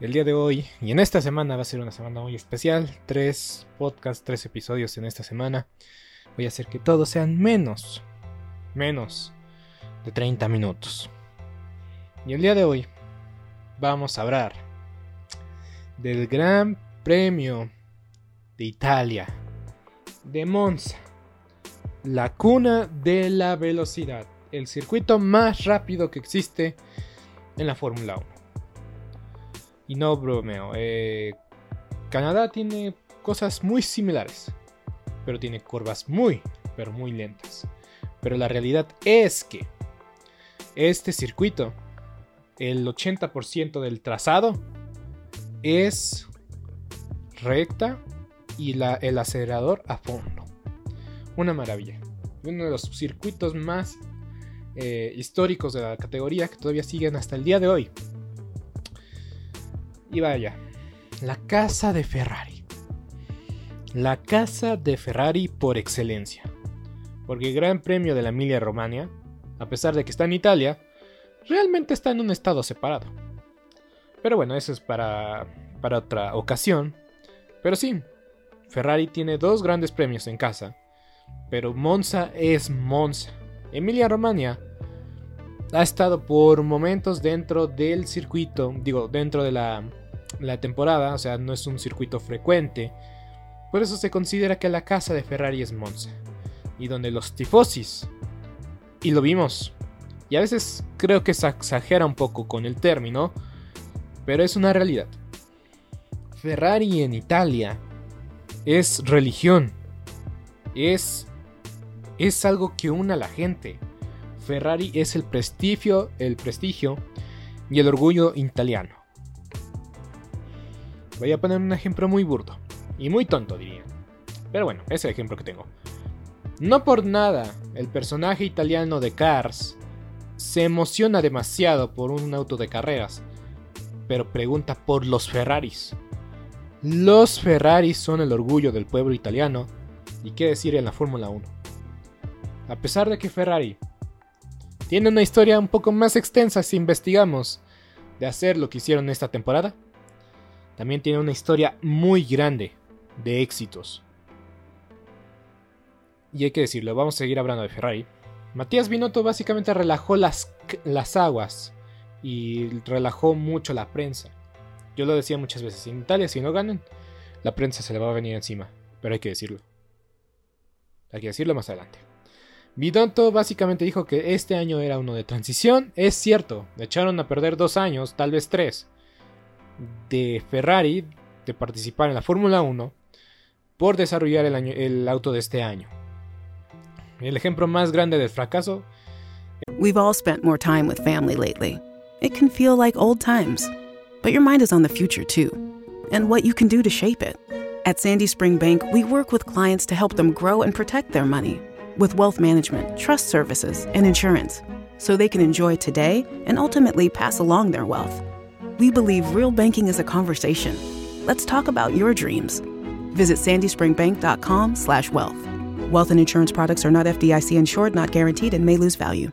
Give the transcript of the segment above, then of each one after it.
El día de hoy y en esta semana va a ser una semana muy especial. Tres podcasts, tres episodios en esta semana. Voy a hacer que todos sean menos, menos de 30 minutos. Y el día de hoy vamos a hablar del Gran Premio de Italia, de Monza, la cuna de la velocidad, el circuito más rápido que existe en la Fórmula 1. Y no bromeo, eh, Canadá tiene cosas muy similares, pero tiene curvas muy, pero muy lentas. Pero la realidad es que este circuito, el 80% del trazado es recta y la, el acelerador a fondo. Una maravilla. Uno de los circuitos más eh, históricos de la categoría que todavía siguen hasta el día de hoy. Y vaya, la casa de Ferrari. La casa de Ferrari por excelencia. Porque el Gran Premio de la Emilia Romagna, a pesar de que está en Italia, realmente está en un estado separado. Pero bueno, eso es para, para otra ocasión. Pero sí, Ferrari tiene dos grandes premios en casa. Pero Monza es Monza. Emilia Romagna ha estado por momentos dentro del circuito, digo, dentro de la, la temporada, o sea, no es un circuito frecuente. Por eso se considera que la casa de Ferrari es Monza. Y donde los tifosis, y lo vimos, y a veces creo que se exagera un poco con el término, pero es una realidad. Ferrari en Italia es religión, es, es algo que une a la gente. Ferrari es el prestigio, el prestigio y el orgullo italiano. Voy a poner un ejemplo muy burdo y muy tonto diría. Pero bueno, es el ejemplo que tengo. No por nada, el personaje italiano de Cars se emociona demasiado por un auto de carreras, pero pregunta por los Ferraris. Los Ferraris son el orgullo del pueblo italiano y qué decir en la Fórmula 1. A pesar de que Ferrari tiene una historia un poco más extensa si investigamos de hacer lo que hicieron esta temporada, también tiene una historia muy grande de éxitos. Y hay que decirlo, vamos a seguir hablando de Ferrari. Matías Binotto básicamente relajó las, las aguas y relajó mucho la prensa. Yo lo decía muchas veces, en Italia si no ganan, la prensa se le va a venir encima. Pero hay que decirlo. Hay que decirlo más adelante. Binotto básicamente dijo que este año era uno de transición. Es cierto, echaron a perder dos años, tal vez tres de Ferrari de participar en la Fórmula 1 por desarrollar el, año, el auto de este año. El ejemplo más grande del fracaso. We've all spent more time with family lately. It can feel like old times, but your mind is on the future too, and what you can do to shape it. At Sandy Spring Bank, we work with clients to help them grow and protect their money with wealth management, trust services, and insurance so they can enjoy today and ultimately pass along their wealth. We believe real banking is a conversation. Let's talk about your dreams. Visit sandyspringbank.com/wealth. Wealth and insurance products are not FDIC insured, not guaranteed, and may lose value.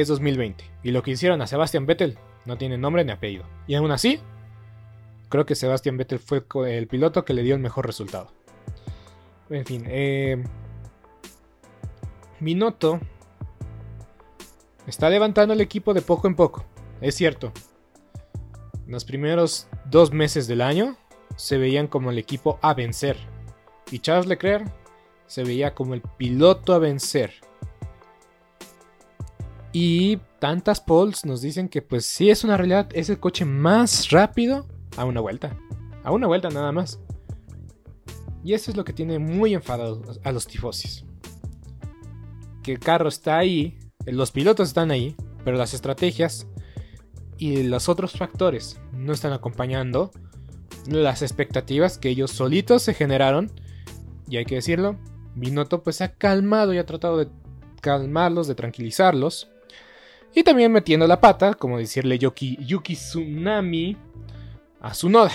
es 2020 y lo que hicieron a Sebastian Vettel no tiene nombre ni apellido. Y aún así, creo que Sebastian Vettel fue el piloto que le dio el mejor resultado. En fin, eh, Minotto está levantando el equipo de poco en poco, es cierto. En los primeros dos meses del año se veían como el equipo a vencer. Y Charles Leclerc se veía como el piloto a vencer. Y tantas polls nos dicen que pues sí es una realidad, es el coche más rápido a una vuelta. A una vuelta nada más. Y eso es lo que tiene muy enfadado a los tifosis. Que el carro está ahí, los pilotos están ahí, pero las estrategias y los otros factores no están acompañando las expectativas que ellos solitos se generaron. Y hay que decirlo, Binotto pues ha calmado y ha tratado de calmarlos, de tranquilizarlos. Y también metiendo la pata, como decirle Yuki, Yuki Tsunami a Tsunoda.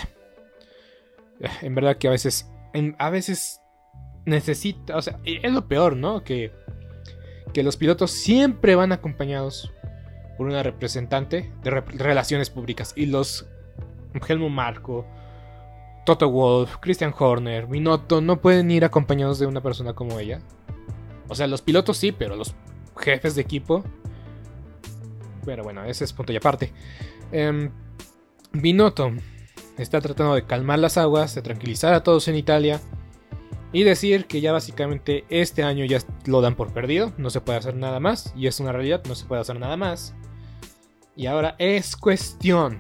Eh, en verdad que a veces, a veces necesita, o sea, es lo peor, ¿no? Que, que los pilotos siempre van acompañados por una representante de relaciones públicas. Y los Helmut Marco, Toto Wolf, Christian Horner, Minotto no pueden ir acompañados de una persona como ella. O sea, los pilotos sí, pero los jefes de equipo pero bueno, ese es punto y aparte. Eh, Binotto está tratando de calmar las aguas, de tranquilizar a todos en Italia y decir que ya básicamente este año ya lo dan por perdido, no se puede hacer nada más, y es una realidad, no se puede hacer nada más. Y ahora es cuestión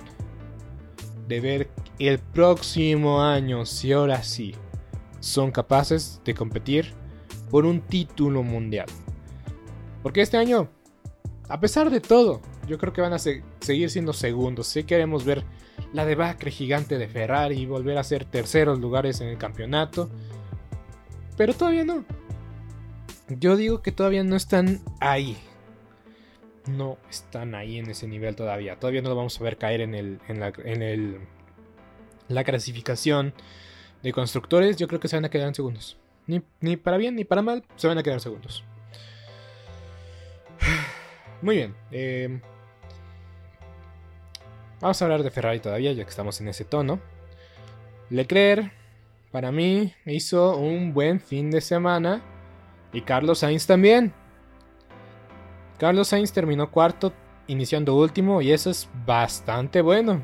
de ver el próximo año si ahora sí son capaces de competir por un título mundial. Porque este año, a pesar de todo, yo creo que van a seguir siendo segundos. Sí queremos ver la debacle gigante de Ferrari y volver a ser terceros lugares en el campeonato. Pero todavía no. Yo digo que todavía no están ahí. No están ahí en ese nivel todavía. Todavía no lo vamos a ver caer en, el, en, la, en el, la clasificación de constructores. Yo creo que se van a quedar en segundos. Ni, ni para bien ni para mal, se van a quedar segundos. Muy bien. Eh, Vamos a hablar de Ferrari todavía, ya que estamos en ese tono. Leclerc, para mí, hizo un buen fin de semana. Y Carlos Sainz también. Carlos Sainz terminó cuarto, iniciando último, y eso es bastante bueno.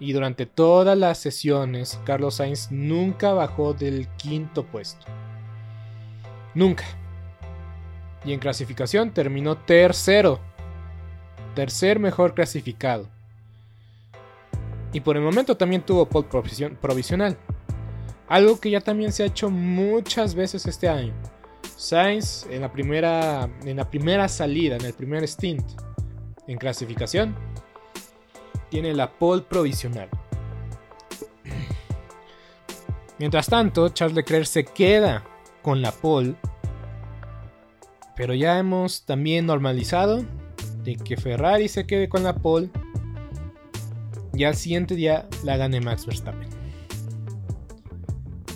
Y durante todas las sesiones, Carlos Sainz nunca bajó del quinto puesto. Nunca. Y en clasificación terminó tercero. Tercer mejor clasificado. Y por el momento también tuvo pole provisional. Algo que ya también se ha hecho muchas veces este año. Sainz en la primera, en la primera salida, en el primer stint en clasificación, tiene la pole provisional. Mientras tanto, Charles Leclerc se queda con la pole. Pero ya hemos también normalizado de que Ferrari se quede con la pole y al siguiente día la gane Max Verstappen.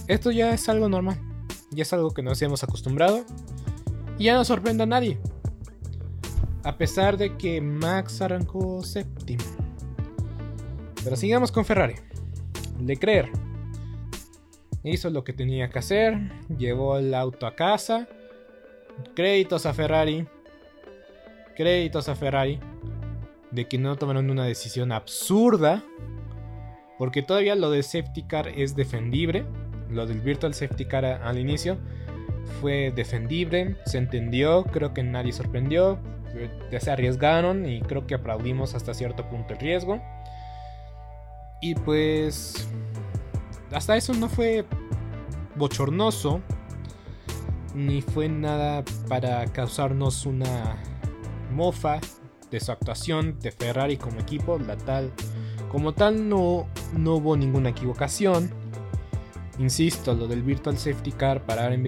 Esto ya es algo normal, ya es algo que nos hemos acostumbrado y ya no sorprende a nadie. A pesar de que Max arrancó séptimo. Pero sigamos con Ferrari. Leclerc hizo lo que tenía que hacer, llevó el auto a casa. Créditos a Ferrari. Créditos a Ferrari de que no tomaron una decisión absurda. Porque todavía lo de safety car es defendible. Lo del virtual safety car al inicio fue defendible, se entendió, creo que nadie sorprendió. Ya se arriesgaron y creo que aplaudimos hasta cierto punto el riesgo. Y pues hasta eso no fue bochornoso, ni fue nada para causarnos una mofa de su actuación de Ferrari como equipo. La tal, como tal no, no hubo ninguna equivocación. Insisto, lo del Virtual Safety Car parar en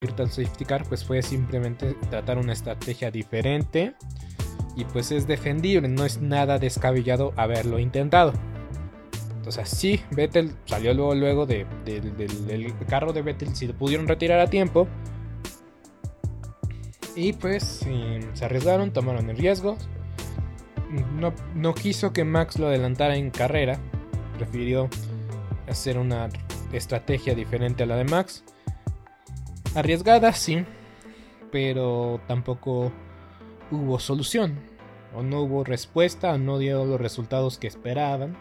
Virtual Safety Car pues fue simplemente tratar una estrategia diferente y pues es defendible, no es nada descabellado haberlo intentado. Entonces sí, Vettel salió luego, luego de, del carro de Vettel, si lo pudieron retirar a tiempo. Y pues se arriesgaron, tomaron el riesgo. No, no quiso que Max lo adelantara en carrera, prefirió hacer una estrategia diferente a la de Max Arriesgada, sí, pero tampoco hubo solución. O no hubo respuesta, o no dio los resultados que esperaban.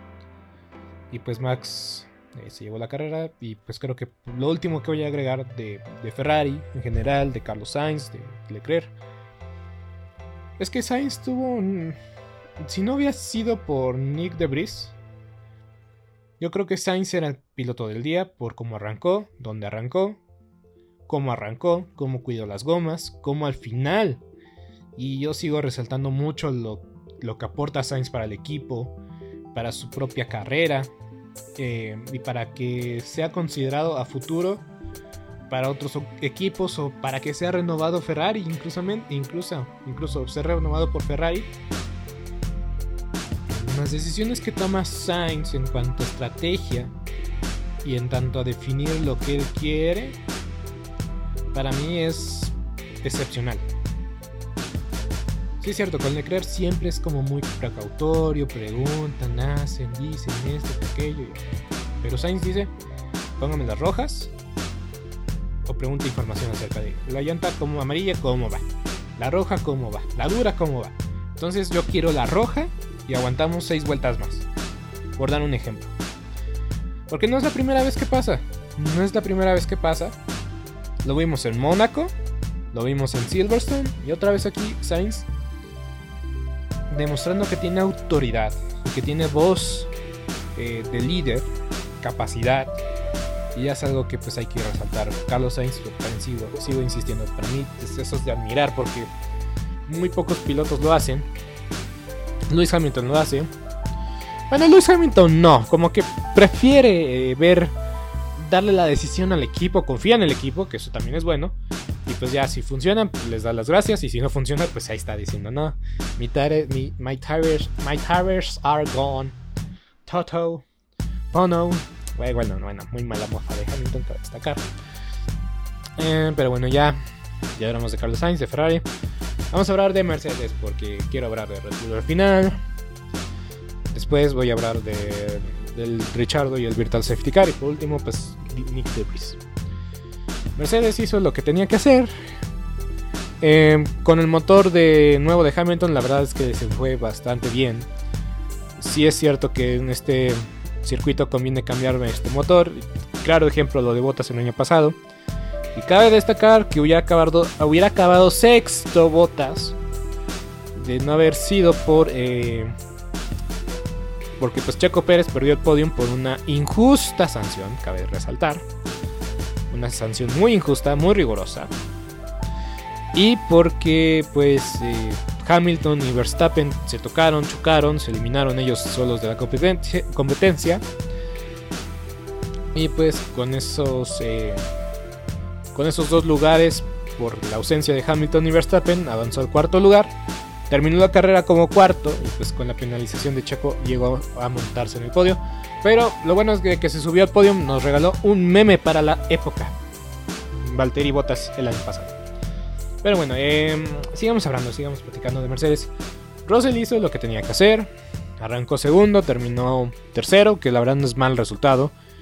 Y pues Max eh, se llevó la carrera. Y pues creo que lo último que voy a agregar de, Ferrari en general, de Carlos Sainz, de Leclerc, es que Sainz tuvo un... Si no hubiera sido por Nick de Debris, yo creo que Sainz era el piloto del día por cómo arrancó, dónde arrancó, cómo arrancó, cómo cuidó las gomas, cómo al final. Y yo sigo resaltando mucho lo, que aporta Sainz para el equipo, para su propia carrera eh, y para que sea considerado a futuro para otros equipos o para que sea renovado Ferrari, incluso, incluso, incluso ser renovado por Ferrari. Las decisiones que toma Sainz en cuanto a estrategia y en tanto a definir lo que él quiere para mí es excepcional. Sí es cierto, con Leclerc siempre es como muy precautorio, preguntan, hacen, dicen esto, aquello. Pero Sainz dice, póngame las rojas o pregunta información acerca de la llanta como amarilla, cómo va. La roja, cómo va. La dura, cómo va. Entonces yo quiero la roja y aguantamos seis vueltas más. Por dar un ejemplo. Porque no es la primera vez que pasa. No es la primera vez que pasa. Lo vimos en Mónaco, lo vimos en Silverstone y otra vez aquí Sainz demostrando que tiene autoridad, que tiene voz eh, de líder, capacidad. Y es algo que pues hay que resaltar. Carlos Sainz, sigo, sigo insistiendo, para mí eso es de admirar porque muy pocos pilotos lo hacen. Luis Hamilton lo hace. Bueno, Luis Hamilton no, como que prefiere eh, ver darle la decisión al equipo, confía en el equipo, que eso también es bueno. Y pues ya, si funcionan, pues les da las gracias. Y si no funciona, pues ahí está diciendo, no, my, tires, my tires are gone. Toto, Pono. Bueno, bueno, muy mala mofa de Hamilton para destacar. Eh, pero bueno, ya, ya hablamos de Carlos Sainz, de Ferrari. Vamos a hablar de Mercedes porque quiero hablar de Red Bull al final. Después voy a hablar de, del Richardo y el Virtual Safety Car. Y por último, pues Nick DeVries. Mercedes hizo lo que tenía que hacer. Eh, con el motor de nuevo de Hamilton, la verdad es que se fue bastante bien. Si es cierto que en este circuito conviene cambiarme este motor. Claro ejemplo lo de Botas el año pasado. Y cabe destacar que hubiera acabado, hubiera acabado sexto Botas de no haber sido por... Eh, porque pues Checo Pérez perdió el podium por una injusta sanción, cabe resaltar. Una sanción muy injusta, muy rigurosa. Y porque pues eh, Hamilton y Verstappen se tocaron, chocaron, se eliminaron ellos solos de la competencia. Y pues con esos, eh, con esos dos lugares, por la ausencia de Hamilton y Verstappen, avanzó al cuarto lugar. Terminó la carrera como cuarto y pues con la penalización de Checo llegó a montarse en el podio. Pero lo bueno es que, que se subió al podio nos regaló un meme para la época. Valtteri Bottas el año pasado. Pero bueno, eh, sigamos hablando, sigamos platicando de Mercedes. Russell hizo lo que tenía que hacer. Arrancó segundo, terminó tercero, que la verdad no es mal resultado.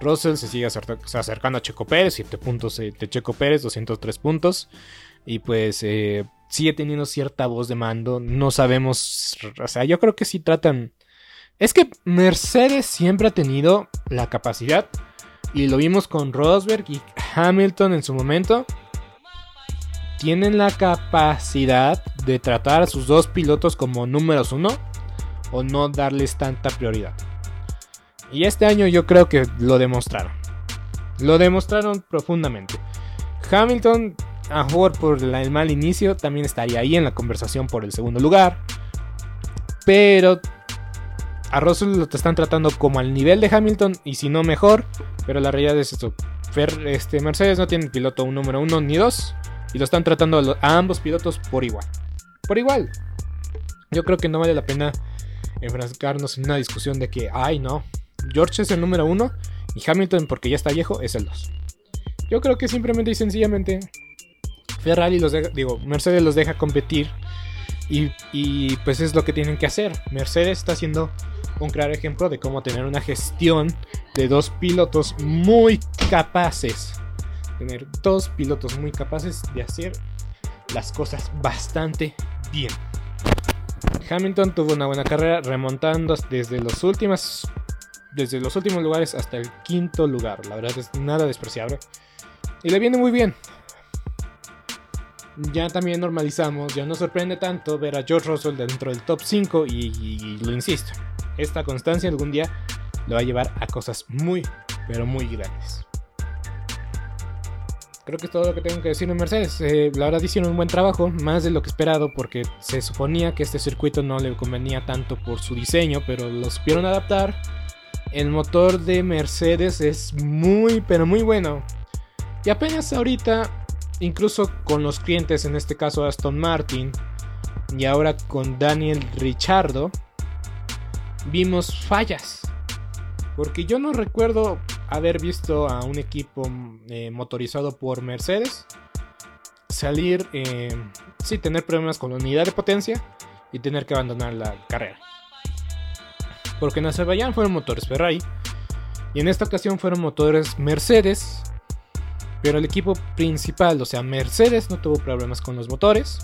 Russell se sigue acercando a Checo Pérez, 7 puntos de Checo Pérez, 203 puntos. Y pues eh, sigue teniendo cierta voz de mando. No sabemos, o sea, yo creo que sí tratan... Es que Mercedes siempre ha tenido la capacidad, y lo vimos con Rosberg y Hamilton en su momento, tienen la capacidad de tratar a sus dos pilotos como números uno o no darles tanta prioridad. Y este año yo creo que lo demostraron. Lo demostraron profundamente. Hamilton, a jugar por el mal inicio, también estaría ahí en la conversación por el segundo lugar. Pero a Russell lo están tratando como al nivel de Hamilton y si no mejor. Pero la realidad es esto. este, Mercedes no tiene piloto un número uno ni dos. Y lo están tratando a, a ambos pilotos por igual. Por igual. Yo creo que no vale la pena enfrascarnos en una discusión de que, ay no, George es el número uno y Hamilton, porque ya está viejo, es el 2. Yo creo que simplemente y sencillamente Ferrari los deja, digo, Mercedes los deja competir y, y, pues es lo que tienen que hacer. Mercedes está haciendo un claro ejemplo de cómo tener una gestión de dos pilotos muy capaces. Tener dos pilotos muy capaces de hacer las cosas bastante bien. Hamilton tuvo una buena carrera remontando desde los últimos desde los últimos lugares hasta el quinto lugar. La verdad es nada despreciable. Y le viene muy bien. Ya también normalizamos, ya no sorprende tanto ver a George Russell dentro del top 5 y, lo insisto, esta constancia algún día lo va a llevar a cosas muy, pero muy grandes. creo que es todo lo que tengo que decir en Mercedes. Eh, la verdad hicieron un buen trabajo, más de lo que esperado, porque se suponía que este circuito no le convenía tanto por su diseño, pero lo supieron adaptar. El motor de Mercedes es muy, pero muy bueno. Y apenas ahorita, incluso con los clientes, en este caso Aston Martin, y ahora con Daniel Richardo, vimos fallas. Porque yo no recuerdo haber visto a un equipo eh, motorizado por Mercedes salir, eh, sí, tener problemas con la unidad de potencia y tener que abandonar la carrera. Porque en Azerbaiyán fueron motores Ferrari y en esta ocasión fueron motores Mercedes. Pero el equipo principal, o sea, Mercedes, no tuvo problemas con los motores.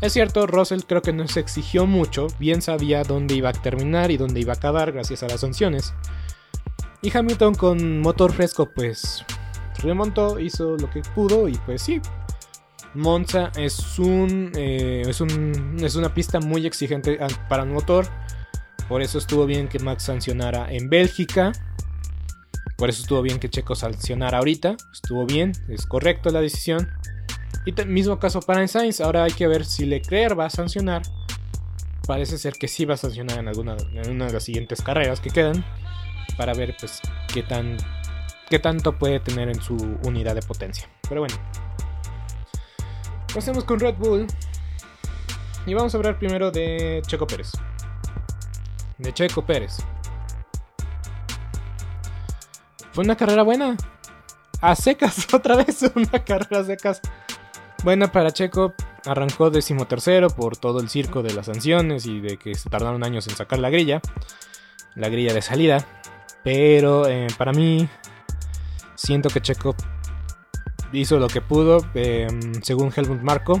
Es cierto, Russell creo que no se exigió mucho, bien sabía dónde iba a terminar y dónde iba a acabar gracias a las sanciones. Y Hamilton con motor fresco pues remontó, hizo lo que pudo y pues sí. Monza es un, eh, es, un es una pista muy exigente para un motor. Por eso estuvo bien que Max sancionara en Bélgica. Por eso estuvo bien que Checo sancionara ahorita. Estuvo bien, es correcto la decisión. Y mismo caso para Sainz, ahora hay que ver si Leclerc va a sancionar. Parece ser que sí va a sancionar en alguna en una de las siguientes carreras que quedan. Para ver pues qué tan qué tanto puede tener en su unidad de potencia. Pero bueno. Pasemos con Red Bull. Y vamos a hablar primero de Checo Pérez. De Checo Pérez. Fue una carrera buena. A secas, otra vez una carrera a secas. Buena para Checo, arrancó decimotercero por todo el circo de las sanciones y de que se tardaron años en sacar la grilla, la grilla de salida. Pero eh, para mí, siento que Checo hizo lo que pudo, eh, según Helmut Marco.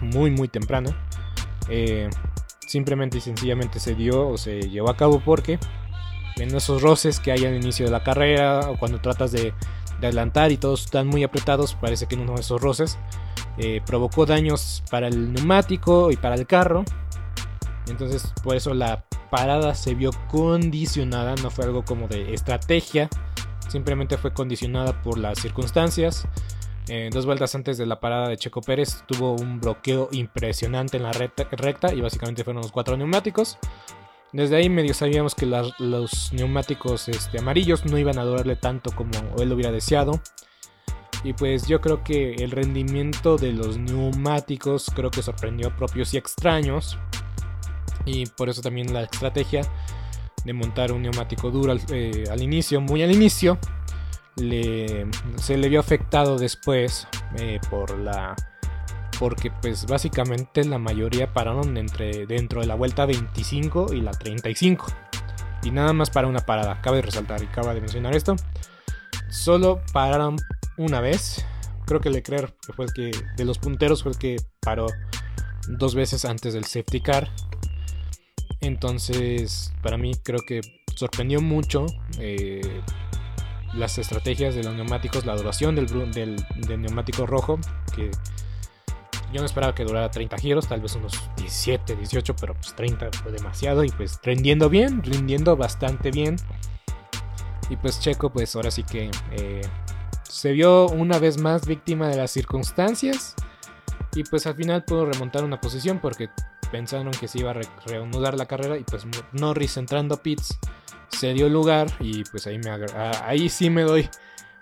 muy muy temprano. Eh, simplemente y sencillamente se dio o se llevó a cabo porque en esos roces que hay al inicio de la carrera o cuando tratas de, adelantar y todos están muy apretados, parece que en uno de esos roces eh, provocó daños para el neumático y para el carro. Entonces por eso la parada se vio condicionada, no fue algo como de estrategia, simplemente fue condicionada por las circunstancias. Eh, dos vueltas antes de la parada de Checo Pérez tuvo un bloqueo impresionante en la recta, y básicamente fueron los cuatro neumáticos. Desde ahí medio sabíamos que los neumáticos este, amarillos no iban a durarle tanto como él hubiera deseado. Y pues yo creo que el rendimiento de los neumáticos creo que sorprendió a propios y extraños. Y por eso también la estrategia de montar un neumático duro al eh, inicio, muy al inicio, se le vio afectado después eh, por la porque pues básicamente la mayoría pararon entre, dentro de la vuelta 25 y la 35 y nada más para una parada. Cabe resaltar y acaba de mencionar esto. Solo pararon una vez. Creo que Leclerc fue el que de los punteros fue el que paró dos veces antes del safety car. Entonces para mí creo que sorprendió mucho eh, las estrategias de los neumáticos, la duración del, del, neumático rojo, que yo no esperaba que durara 30 giros, tal vez unos 17, 18, pero pues 30 fue demasiado y pues rindiendo bien, rindiendo bastante bien. Y pues Checo pues ahora sí que eh, se vio una vez más víctima de las circunstancias y pues al final pudo remontar una posición porque pensaron que se iba a reanudar la carrera y pues Norris entrando a pits se dio lugar y pues ahí, me ahí sí me doy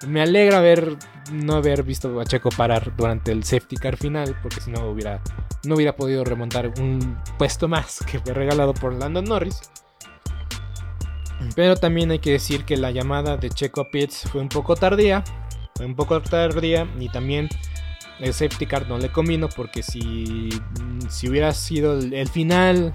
me alegra ver no haber visto a Checo parar durante el safety car final, porque si no hubiera, no hubiera podido remontar un puesto más que fue regalado por Landon Norris. Pero también hay que decir que la llamada de Checo a Pitts fue un poco tardía, fue un poco tardía y también el safety car no le combino porque si, si hubiera sido el final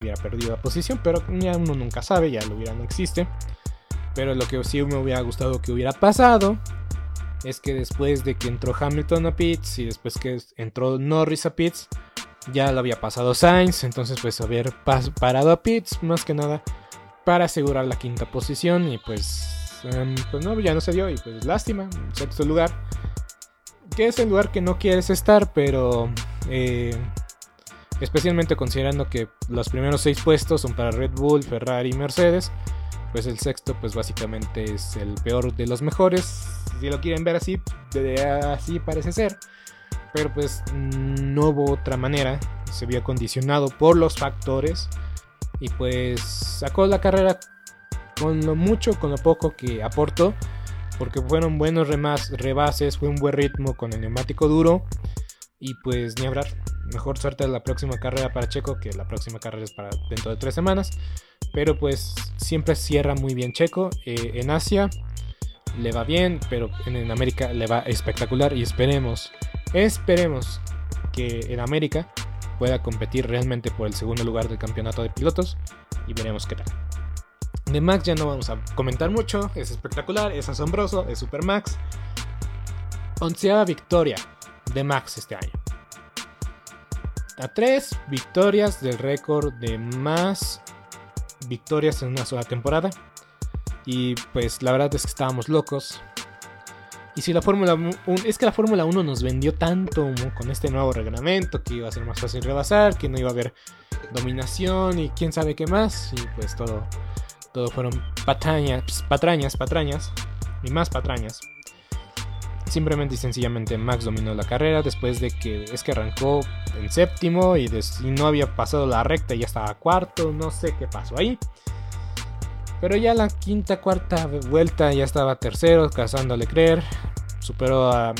Hubiera perdido la posición, pero ya uno nunca sabe, ya lo hubiera no existe. Pero lo que sí me hubiera gustado que hubiera pasado es que después de que entró Hamilton a pits y después que entró Norris a pits, ya lo había pasado Sainz, entonces pues haber parado a pits más que nada para asegurar la quinta posición y pues, em, pues no, ya no se dio y pues lástima, sexto lugar, que es el lugar que no quieres estar, pero eh, especialmente considerando que los primeros seis puestos son para Red Bull, Ferrari y Mercedes, pues el sexto pues básicamente es el peor de los mejores, si lo quieren ver así, así parece ser, pero pues no hubo otra manera, se vio condicionado por los factores y pues sacó la carrera con lo mucho, con lo poco que aportó, porque fueron buenos rebases, fue un buen ritmo con el neumático duro y pues ni mejor suerte la próxima carrera para Checo, que la próxima carrera es para dentro de tres semanas. Pero pues siempre cierra muy bien Checo. Eh, en Asia le va bien, pero en, América le va espectacular. Y esperemos, esperemos que en América pueda competir realmente por el segundo lugar del campeonato de pilotos. Y veremos qué tal. De Max ya no vamos a comentar mucho. Es espectacular, es asombroso, es Super Max. Onceava victoria de Max este año a tres victorias del récord de más victorias en una sola temporada. Y pues la verdad es que estábamos locos. Y si la Fórmula 1, es que la Fórmula 1 nos vendió tanto con este nuevo reglamento que iba a ser más fácil rebasar, que no iba a haber dominación y quién sabe qué más. Y pues todo, todo fueron patrañas, patrañas, patrañas y más patrañas. Simplemente y sencillamente Max dominó la carrera después de que es que arrancó en séptimo y, no había pasado la recta y ya estaba cuarto, no sé qué pasó ahí. Pero ya la quinta, cuarta vuelta ya estaba tercero, cazándole creer. Superó a,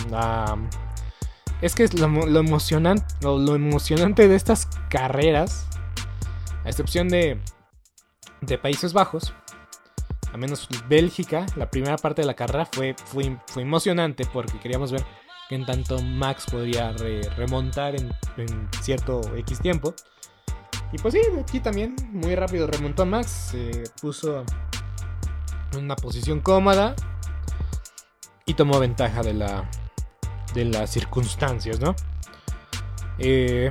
es que es lo, emocionante, lo, emocionante de estas carreras, a excepción de, de Países Bajos, a menos Bélgica, la primera parte de la carrera fue, fue, fue emocionante porque queríamos ver que en tanto Max podría remontar en, cierto X tiempo. Y pues sí, aquí también muy rápido remontó Max, se puso en una posición cómoda y tomó ventaja de la de las circunstancias, ¿no? Eh,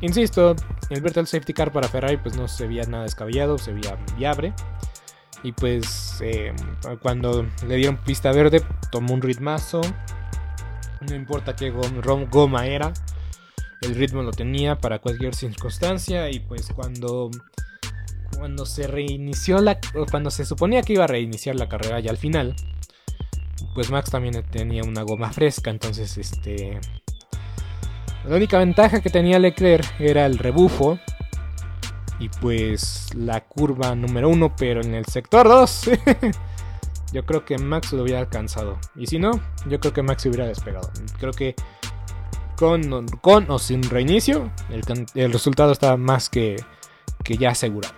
insisto, el Virtual Safety Car para Ferrari pues no se veía nada descabellado, se veía viable. Y pues eh, cuando le dieron pista verde, tomó un ritmazo. No importa qué goma era, el ritmo lo tenía para cualquier circunstancia. Y pues cuando, cuando se reinició la. Cuando se suponía que iba a reiniciar la carrera ya al final, pues Max también tenía una goma fresca. Entonces, este. La única ventaja que tenía Leclerc era el rebufo y pues la curva número uno, pero en el sector 2. yo creo que Max lo hubiera alcanzado. Y si no, yo creo que Max se hubiera despegado. Creo que con, con o sin reinicio, el, resultado está más que, que ya asegurado.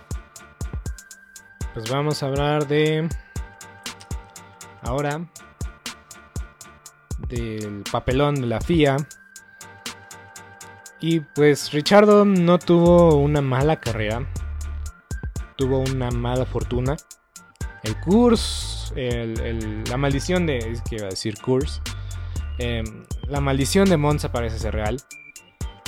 Pues vamos a hablar de... Ahora del papelón de la FIA y pues Richardo no tuvo una mala carrera, tuvo una mala fortuna. El curso, la maldición de, es que iba a decir curse, em, la maldición de Monza parece ser real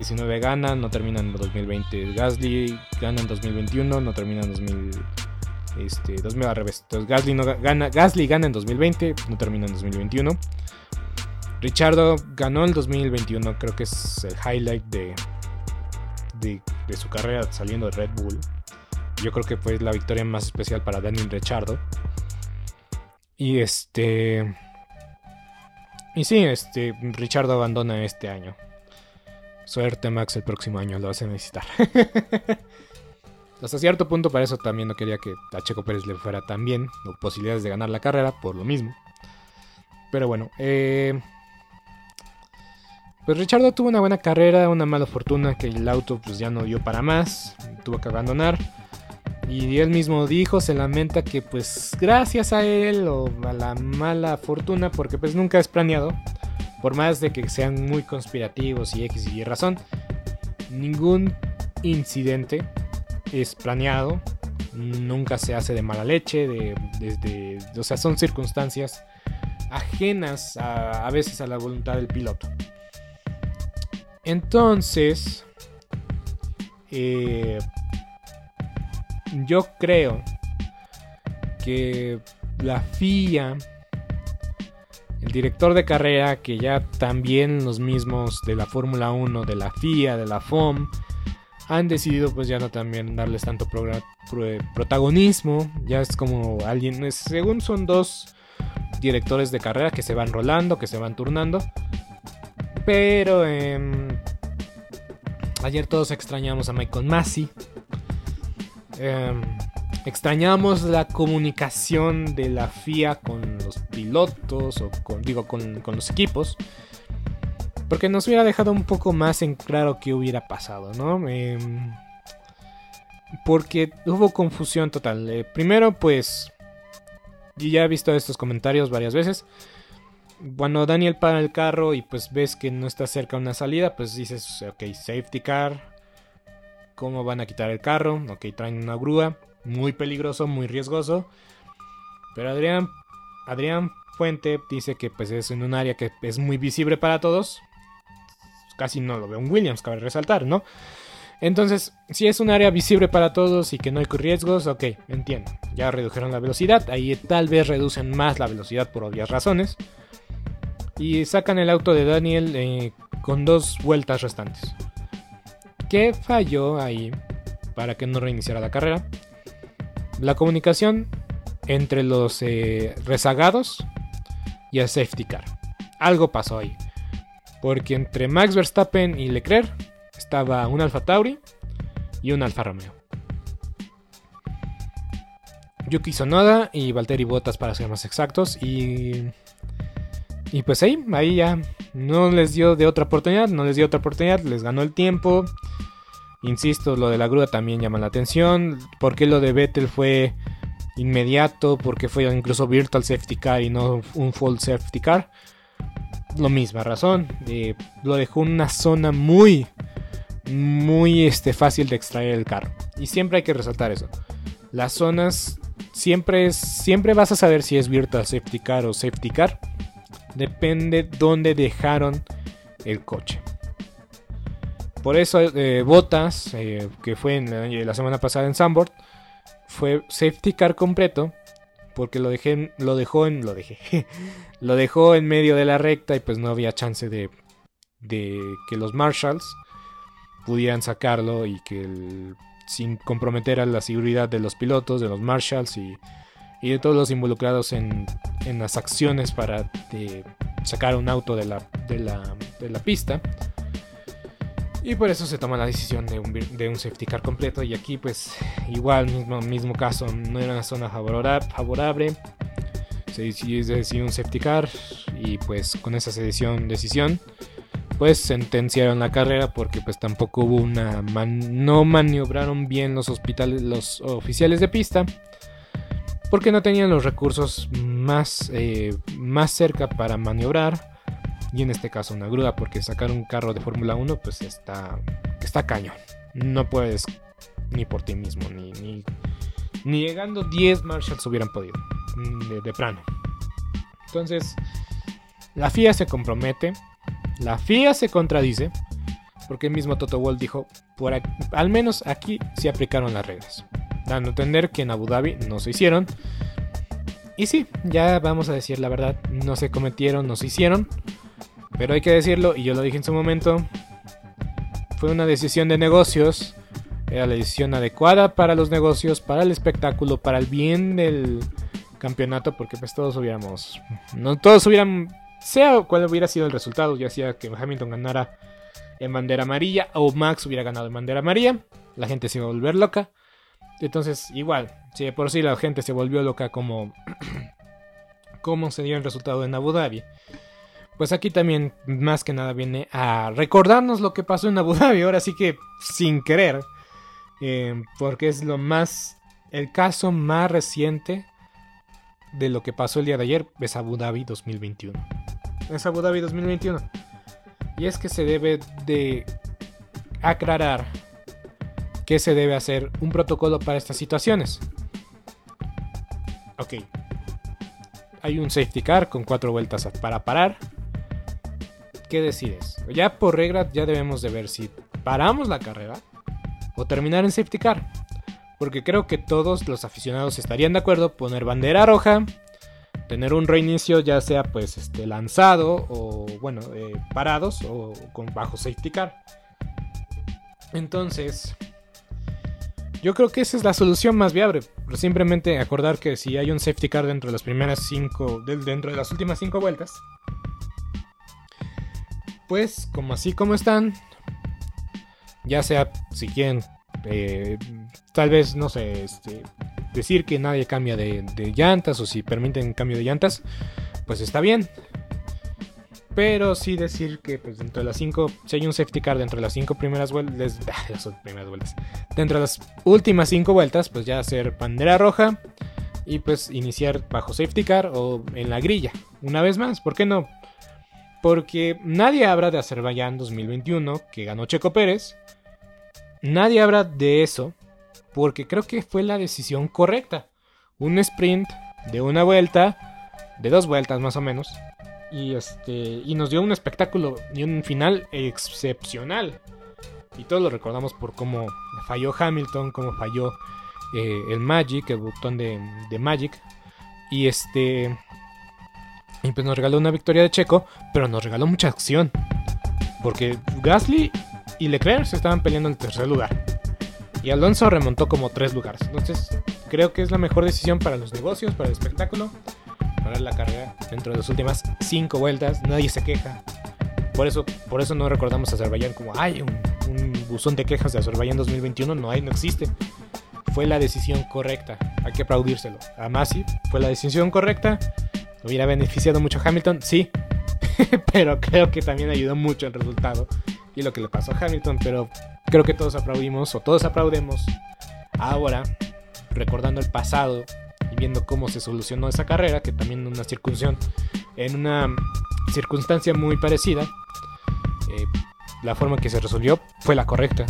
19 gana, no termina en 2020. Gasly gana en 2021, no termina en 2000. Este, 2000 al revés. Gasly, no gana, Gasly gana en 2020, no termina en 2021. Richardo ganó en 2021, creo que es el highlight de, de, de, su carrera saliendo de Red Bull. Yo creo que fue la victoria más especial para Daniel Richardo. Y este. Y sí, este. Richardo abandona este año. Suerte, Max, el próximo año lo vas a necesitar. Hasta cierto punto, para eso también no quería que a Checo Pérez le fuera tan bien, o posibilidades de ganar la carrera, por lo mismo. Pero bueno, eh, pues Richardo tuvo una buena carrera, una mala fortuna que el auto pues ya no dio para más, tuvo que abandonar. Y él mismo dijo, se lamenta que pues gracias a él o a la mala fortuna, porque pues nunca es planeado, por más de que sean muy conspirativos y X y Y razón, ningún incidente es planeado, nunca se hace de mala leche, de, desde, o sea, son circunstancias ajenas a, veces a la voluntad del piloto. Entonces, eh, yo creo que la FIA director de carrera, que ya también los mismos de la Fórmula 1, de la FIA, de la FOM, han decidido pues ya no también darles tanto protagonismo. Ya es como alguien, según son dos directores de carrera que se van rolando, que se van turnando. Pero em, ayer todos extrañamos a Michael Massey. Em, extrañamos la comunicación de la FIA con los pilotos o con, digo, con, los equipos. Porque nos hubiera dejado un poco más en claro qué hubiera pasado, ¿no? Em, porque hubo confusión total. Eh, primero, pues, ya he visto estos comentarios varias veces. Cuando Daniel para el carro y pues ves que no está cerca una salida, pues dices, ok, safety car. ¿Cómo van a quitar el carro? Ok, traen una grúa muy peligroso, muy riesgoso. Pero Adrián, Adrián fuente dice que pues es en un área que es muy visible para todos. Casi no lo veo en Williams, cabe resaltar, ¿no? Entonces, si es un área visible para todos y que no hay riesgos, ok, entiendo. Ya redujeron la velocidad, ahí tal vez reducen más la velocidad por obvias razones. Y sacan el auto de Daniel eh, con dos vueltas restantes. ¿Qué falló ahí para que no reiniciara la carrera? La comunicación entre los eh, rezagados y el safety car. Algo pasó ahí. Porque entre Max Verstappen y Leclerc estaba un Alfa Tauri y un Alfa Romeo. Yuki Sonoda y Valtteri Bottas para ser más exactos y y pues ahí, ahí ya no les dio de otra oportunidad, no les dio otra oportunidad, les ganó el tiempo. Insisto, lo de la grúa también llama la atención. ¿Por qué lo de Vettel fue inmediato? ¿Por qué fue incluso virtual safety car y no un full safety car? Lo misma razón. Lo dejó en una zona muy, muy este, fácil de extraer el carro. Y siempre hay que resaltar eso. Las zonas siempre, siempre vas a saber si es virtual safety car o safety car depende dónde dejaron el coche. Por eso eh, Botas, eh, que fue en la, semana pasada en Sandboard, fue safety car completo porque lo dejé lo dejó en lo dejé lo dejó en medio de la recta y pues no había chance de, de que los marshals pudieran sacarlo y que sin comprometer a la seguridad de los pilotos de los marshals y y de todos los involucrados en, las acciones para sacar un auto de la, de, la, pista. Y por eso se toma la decisión de un, de un, safety car completo. Y aquí pues igual, mismo, mismo caso, no era una zona favorable. Se decidió un safety car y pues con esa decisión, decisión pues sentenciaron la carrera porque pues tampoco hubo una... no maniobraron bien los, hospitales, los oficiales de pista porque no tenían los recursos más, eh, más cerca para maniobrar. Y en este caso una grúa, porque sacar un carro de Fórmula 1 pues está, está cañón. No puedes ni por ti mismo, ni, ni, llegando 10 Marshalls hubieran podido, de, de plano. Entonces, la FIA se compromete, la FIA se contradice, porque el mismo Toto Wolff dijo, por al menos aquí se aplicaron las reglas dando a entender que en Abu Dhabi no se hicieron. Y sí, ya vamos a decir la verdad, no se cometieron, no se hicieron. Pero hay que decirlo, y yo lo dije en su momento, fue una decisión de negocios, era la decisión adecuada para los negocios, para el espectáculo, para el bien del campeonato, porque pues todos hubiéramos, no todos hubieran, sea cual hubiera sido el resultado, ya sea que Hamilton ganara en bandera amarilla o Max hubiera ganado en bandera amarilla, la gente se iba a volver loca. Entonces, igual, si por sí la gente se volvió loca como, como se dio el resultado en Abu Dhabi, pues aquí también más que nada viene a recordarnos lo que pasó en Abu Dhabi, ahora sí que sin querer, eh, porque es lo más, el caso más reciente de lo que pasó el día de ayer, es Abu Dhabi 2021. Es Abu Dhabi 2021. Y es que se debe de aclarar ¿Qué se debe hacer? Un protocolo para estas situaciones. Ok. Hay un safety car con cuatro vueltas para parar. ¿Qué decides? Ya por regla ya debemos de ver si paramos la carrera o terminar en safety car. Porque creo que todos los aficionados estarían de acuerdo poner bandera roja, tener un reinicio ya sea pues este lanzado o bueno eh, parados o con bajo safety car. Entonces, yo creo que esa es la solución más viable. Simplemente acordar que si hay un safety car dentro de las primeras cinco, dentro de las últimas cinco vueltas, pues como así como están, ya sea si quieren, eh, tal vez, no sé, este, decir que nadie cambia de, llantas o si permiten cambio de llantas, pues está bien. Pero sí decir que pues, dentro de las 5, si hay un safety car dentro de las 5 primeras vueltas, las primeras vueltas, dentro de las últimas 5 vueltas, pues ya hacer bandera roja y pues iniciar bajo safety car o en la grilla. Una vez más, ¿por qué no? Porque nadie habla de Azerbaiyán 2021 que ganó Checo Pérez. Nadie habla de eso porque creo que fue la decisión correcta. Un sprint de una vuelta de dos vueltas más o menos. Y, este, y nos dio un espectáculo y un final excepcional. Y todos lo recordamos por cómo falló Hamilton, cómo falló eh, el Magic, el botón de, de Magic. Y este. Y pues nos regaló una victoria de Checo, pero nos regaló mucha acción. Porque Gasly y Leclerc se estaban peleando en el tercer lugar. Y Alonso remontó como tres lugares. Entonces, creo que es la mejor decisión para los negocios, para el espectáculo. Para la carrera dentro de las últimas cinco vueltas. Nadie se queja. Por eso, por eso no recordamos a Azerbaiyán como un, un buzón de quejas de Azerbaiyán 2021. No hay, no existe. Fue la decisión correcta. Hay que aplaudírselo. A Masi fue la decisión correcta. Hubiera beneficiado mucho a Hamilton, sí. pero creo que también ayudó mucho el resultado y lo que le pasó a Hamilton. Pero creo que todos aplaudimos o todos aplaudemos ahora, recordando el pasado y viendo cómo se solucionó esa carrera, que también en una en una circunstancia muy parecida, eh, la forma que se resolvió fue la correcta.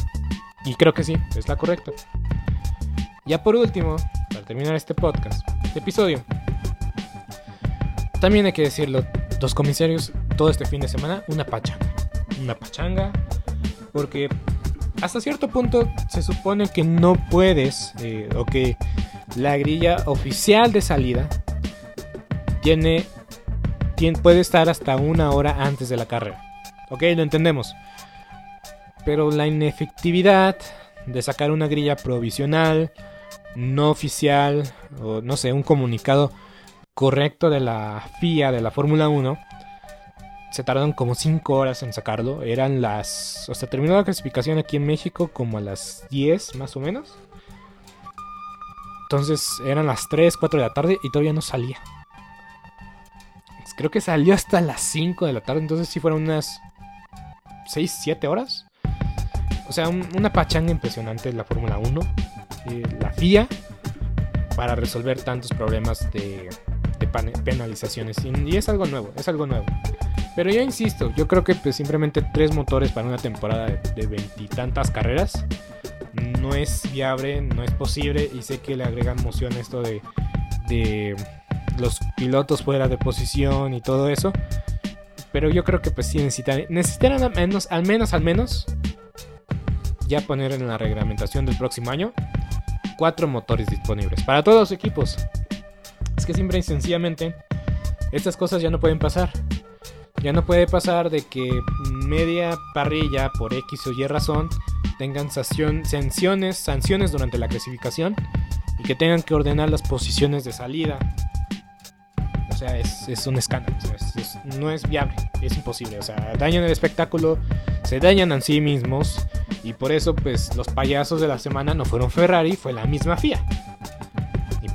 Y creo que sí, es la correcta. Ya por último, para terminar este podcast, este episodio, también hay que decirlo, los comisarios todo este fin de semana, una pachanga. Una pachanga, porque hasta cierto punto se supone que no puedes, eh, o que la grilla oficial de salida tiene, tiene, puede estar hasta una hora antes de la carrera. Ok, lo entendemos. Pero la inefectividad de sacar una grilla provisional, no oficial, o no sé, un comunicado correcto de la FIA, de la Fórmula 1, se tardaron como 5 horas en sacarlo. Eran las. O sea, terminó la clasificación aquí en México como a las 10 más o menos. Entonces eran las 3, 4 de la tarde y todavía no salía. Creo que salió hasta las 5 de la tarde. Entonces sí fueron unas 6, 7 horas. O sea, un, una pachanga impresionante la Fórmula 1. Eh, la FIA. Para resolver tantos problemas de, de penalizaciones. Y, es algo nuevo, es algo nuevo. Pero yo insisto, yo creo que pues simplemente tres motores para una temporada de veintitantas carreras no es viable, no es posible y sé que le agregan emoción esto de, de los pilotos fuera de posición y todo eso. Pero yo creo que pues sí necesitarán al menos, al menos, al menos, ya poner en la reglamentación del próximo año cuatro motores disponibles para todos los equipos. Es que simple y sencillamente estas cosas ya no pueden pasar. Ya no puede pasar de que media parrilla por X o Y razón tengan sanciones, sanciones durante la clasificación y que tengan que ordenar las posiciones de salida. O sea, es, un escándalo. no es viable, es imposible. O sea, dañan el espectáculo, se dañan a sí mismos y por eso pues los payasos de la semana no fueron Ferrari, fue la misma FIA.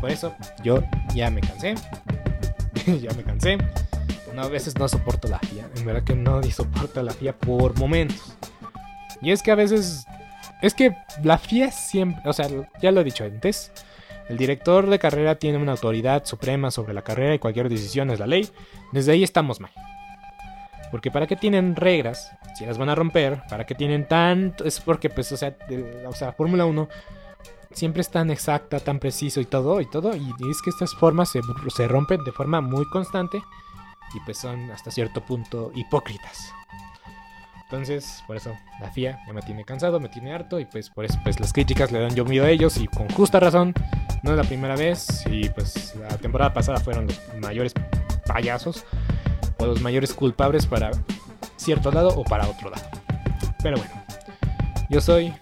Por eso yo ya me cansé. ya me cansé. No, a veces no soporto la FIA. En verdad que no soporto la FIA por momentos. Y es que a veces. Es que la FIA siempre. O sea, ya lo he dicho antes. El director de carrera tiene una autoridad suprema sobre la carrera y cualquier decisión es la ley. Desde ahí estamos mal. Porque para qué tienen reglas, si las van a romper, para qué tienen tanto... Es porque pues, o sea, o sea Fórmula 1 siempre es tan exacta, tan preciso y todo, y todo. Y es que estas formas se, se rompen de forma muy constante y pues son hasta cierto punto hipócritas. Entonces, por eso la FIA ya me tiene cansado, me tiene harto y pues por eso pues las críticas le dan yo miedo a ellos y con justa razón. No es la primera vez y pues la temporada pasada fueron los mayores payasos o los mayores culpables para cierto lado o para otro lado. Pero bueno, yo soy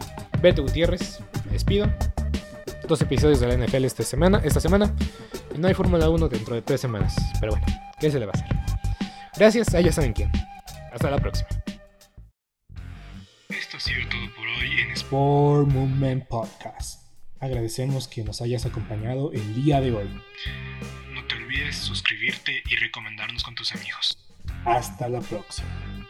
Beto Gutiérrez, me despido. Dos episodios de la NFL esta semana, esta semana y no hay Fórmula 1 dentro de tres semanas. Pero bueno, ¿qué se le va a hacer? Gracias, a ya saben quién. Hasta la próxima. Esto ha sido todo por hoy en Sport Movement Podcast. Agradecemos que nos hayas acompañado el día de hoy. No te olvides suscribirte y recomendarnos con tus amigos. Hasta la próxima.